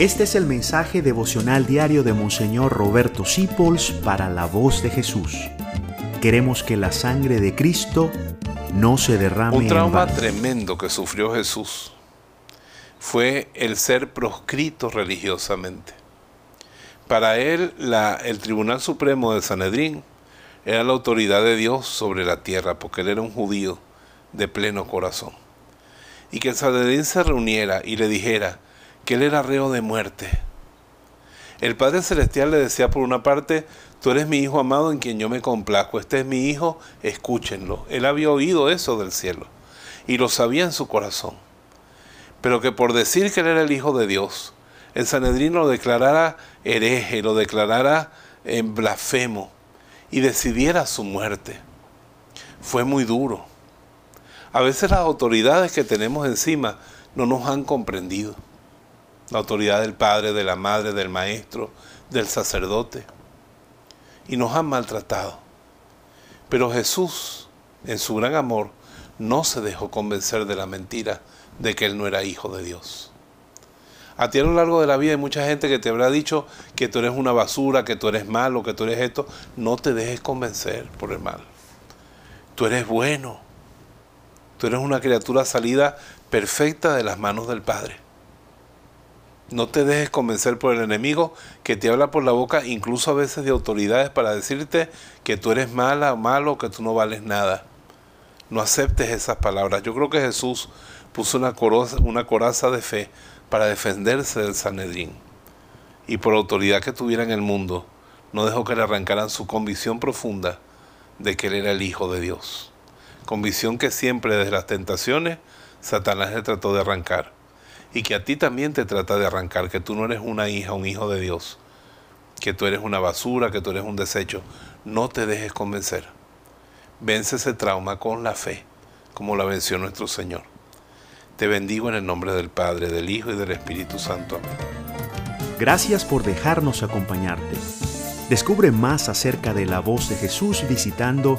Este es el mensaje devocional diario de Monseñor Roberto Sipols para la voz de Jesús. Queremos que la sangre de Cristo no se derrame. Un trauma tremendo que sufrió Jesús fue el ser proscrito religiosamente. Para él, la, el Tribunal Supremo de Sanedrín era la autoridad de Dios sobre la tierra, porque él era un judío de pleno corazón. Y que el Sanedrín se reuniera y le dijera, que él era reo de muerte. El Padre Celestial le decía por una parte, tú eres mi Hijo amado en quien yo me complazco, este es mi Hijo, escúchenlo. Él había oído eso del cielo y lo sabía en su corazón. Pero que por decir que él era el Hijo de Dios, el Sanedrín lo declarara hereje, lo declarara en blasfemo y decidiera su muerte. Fue muy duro. A veces las autoridades que tenemos encima no nos han comprendido la autoridad del padre, de la madre, del maestro, del sacerdote. Y nos han maltratado. Pero Jesús, en su gran amor, no se dejó convencer de la mentira de que Él no era hijo de Dios. A ti a lo largo de la vida hay mucha gente que te habrá dicho que tú eres una basura, que tú eres malo, que tú eres esto. No te dejes convencer por el mal. Tú eres bueno. Tú eres una criatura salida perfecta de las manos del Padre. No te dejes convencer por el enemigo que te habla por la boca, incluso a veces de autoridades, para decirte que tú eres mala malo, que tú no vales nada. No aceptes esas palabras. Yo creo que Jesús puso una coraza, una coraza de fe para defenderse del Sanedrín. Y por autoridad que tuviera en el mundo, no dejó que le arrancaran su convicción profunda de que él era el Hijo de Dios. Convicción que siempre desde las tentaciones Satanás le trató de arrancar y que a ti también te trata de arrancar, que tú no eres una hija, un hijo de Dios, que tú eres una basura, que tú eres un desecho. No te dejes convencer. Vence ese trauma con la fe, como la venció nuestro Señor. Te bendigo en el nombre del Padre, del Hijo y del Espíritu Santo. Amén. Gracias por dejarnos acompañarte. Descubre más acerca de la voz de Jesús visitando